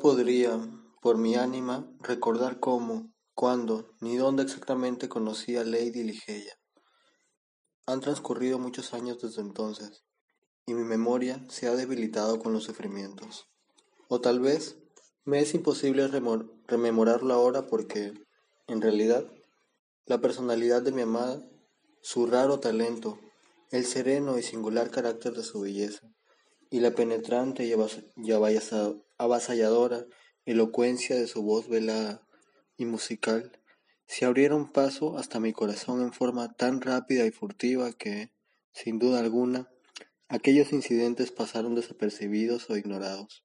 Podría, por mi ánima, recordar cómo, cuándo, ni dónde exactamente conocí a Lady Ligeia. Han transcurrido muchos años desde entonces, y mi memoria se ha debilitado con los sufrimientos. O tal vez me es imposible rememorarlo ahora porque, en realidad, la personalidad de mi amada, su raro talento, el sereno y singular carácter de su belleza, y la penetrante y avasalladora elocuencia de su voz velada y musical se abrieron paso hasta mi corazón en forma tan rápida y furtiva que, sin duda alguna, aquellos incidentes pasaron desapercibidos o ignorados.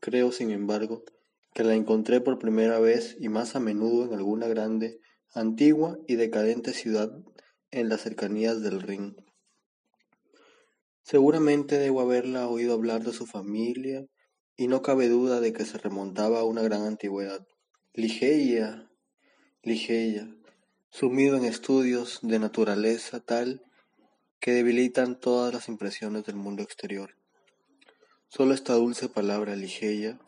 Creo, sin embargo, que la encontré por primera vez y más a menudo en alguna grande, antigua y decadente ciudad en las cercanías del Rin. Seguramente debo haberla oído hablar de su familia, y no cabe duda de que se remontaba a una gran antigüedad. Ligeia, Ligeia, sumido en estudios de naturaleza tal que debilitan todas las impresiones del mundo exterior. Solo esta dulce palabra Ligeia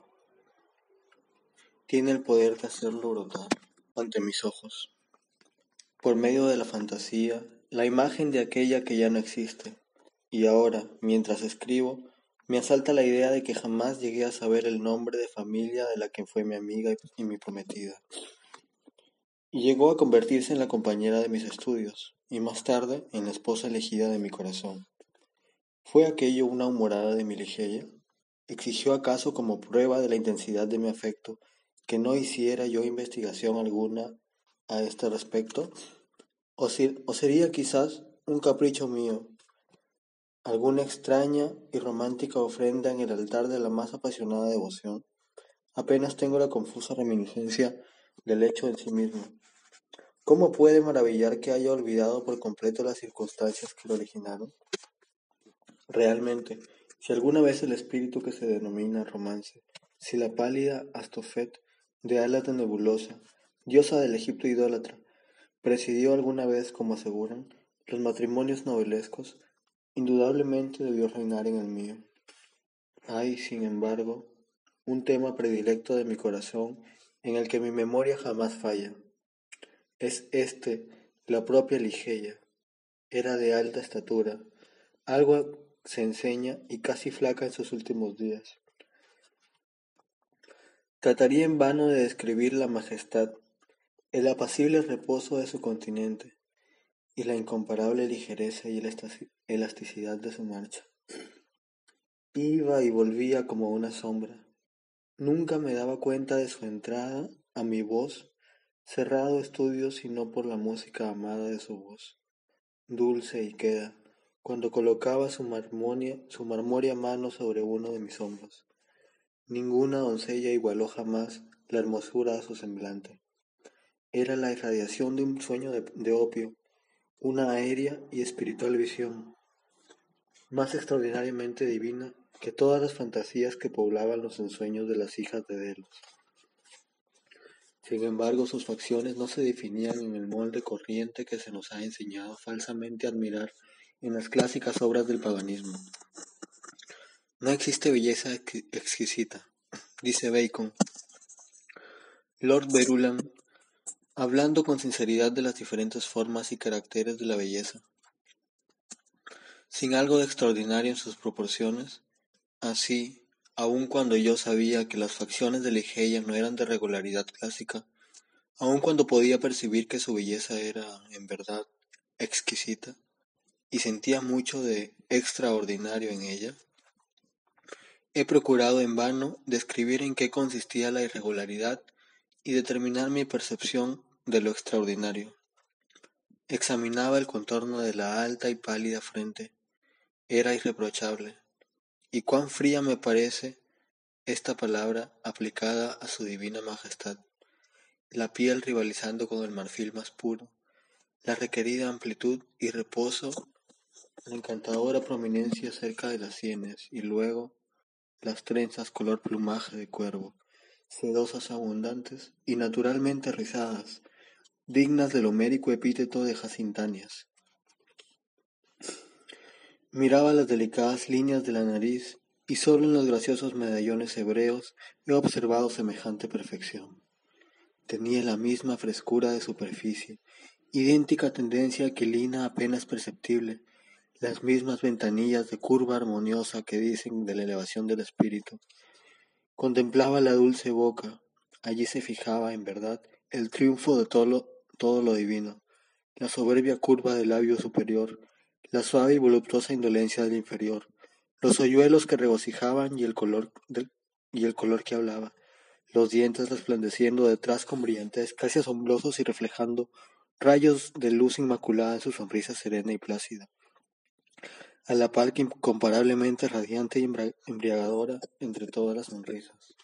tiene el poder de hacerlo brotar ante mis ojos. Por medio de la fantasía, la imagen de aquella que ya no existe, y ahora, mientras escribo, me asalta la idea de que jamás llegué a saber el nombre de familia de la que fue mi amiga y mi prometida. Y llegó a convertirse en la compañera de mis estudios, y más tarde en la esposa elegida de mi corazón. ¿Fue aquello una humorada de mi ligeia? ¿Exigió acaso como prueba de la intensidad de mi afecto que no hiciera yo investigación alguna a este respecto? ¿O, o sería quizás un capricho mío alguna extraña y romántica ofrenda en el altar de la más apasionada devoción, apenas tengo la confusa reminiscencia del hecho en sí mismo. ¿Cómo puede maravillar que haya olvidado por completo las circunstancias que lo originaron? Realmente, si alguna vez el espíritu que se denomina romance, si la pálida Astofet de de nebulosa, diosa del Egipto idólatra, presidió alguna vez, como aseguran, los matrimonios novelescos, Indudablemente debió reinar en el mío. Hay, sin embargo, un tema predilecto de mi corazón en el que mi memoria jamás falla. Es este, la propia Ligeia. Era de alta estatura, algo se enseña y casi flaca en sus últimos días. Trataría en vano de describir la majestad, el apacible reposo de su continente, y la incomparable ligereza y elasticidad de su marcha. Iba y volvía como una sombra. Nunca me daba cuenta de su entrada a mi voz, cerrado estudio sino por la música amada de su voz, dulce y queda, cuando colocaba su marmoria, su marmoria mano sobre uno de mis hombros. Ninguna doncella igualó jamás la hermosura de su semblante. Era la irradiación de un sueño de opio, una aérea y espiritual visión, más extraordinariamente divina que todas las fantasías que poblaban los ensueños de las hijas de Delos. Sin embargo, sus facciones no se definían en el molde corriente que se nos ha enseñado falsamente a admirar en las clásicas obras del paganismo. No existe belleza exquisita, dice Bacon. Lord Verulam hablando con sinceridad de las diferentes formas y caracteres de la belleza, sin algo de extraordinario en sus proporciones, así, aun cuando yo sabía que las facciones de Ligeia no eran de regularidad clásica, aun cuando podía percibir que su belleza era, en verdad, exquisita, y sentía mucho de extraordinario en ella, he procurado en vano describir en qué consistía la irregularidad y determinar mi percepción de lo extraordinario. Examinaba el contorno de la alta y pálida frente. Era irreprochable. Y cuán fría me parece esta palabra aplicada a su divina majestad. La piel rivalizando con el marfil más puro, la requerida amplitud y reposo, la encantadora prominencia cerca de las sienes y luego las trenzas color plumaje de cuervo, sedosas abundantes y naturalmente rizadas, dignas del homérico epíteto de Jacintáneas. Miraba las delicadas líneas de la nariz y solo en los graciosos medallones hebreos he observado semejante perfección. Tenía la misma frescura de superficie, idéntica tendencia aquilina apenas perceptible, las mismas ventanillas de curva armoniosa que dicen de la elevación del espíritu. Contemplaba la dulce boca, allí se fijaba, en verdad, el triunfo de todo todo lo divino, la soberbia curva del labio superior, la suave y voluptuosa indolencia del inferior, los hoyuelos que regocijaban y el color, y el color que hablaba, los dientes resplandeciendo detrás con brillantez casi asombrosos y reflejando rayos de luz inmaculada en su sonrisa serena y plácida, a la par que incomparablemente radiante y embriagadora entre todas las sonrisas.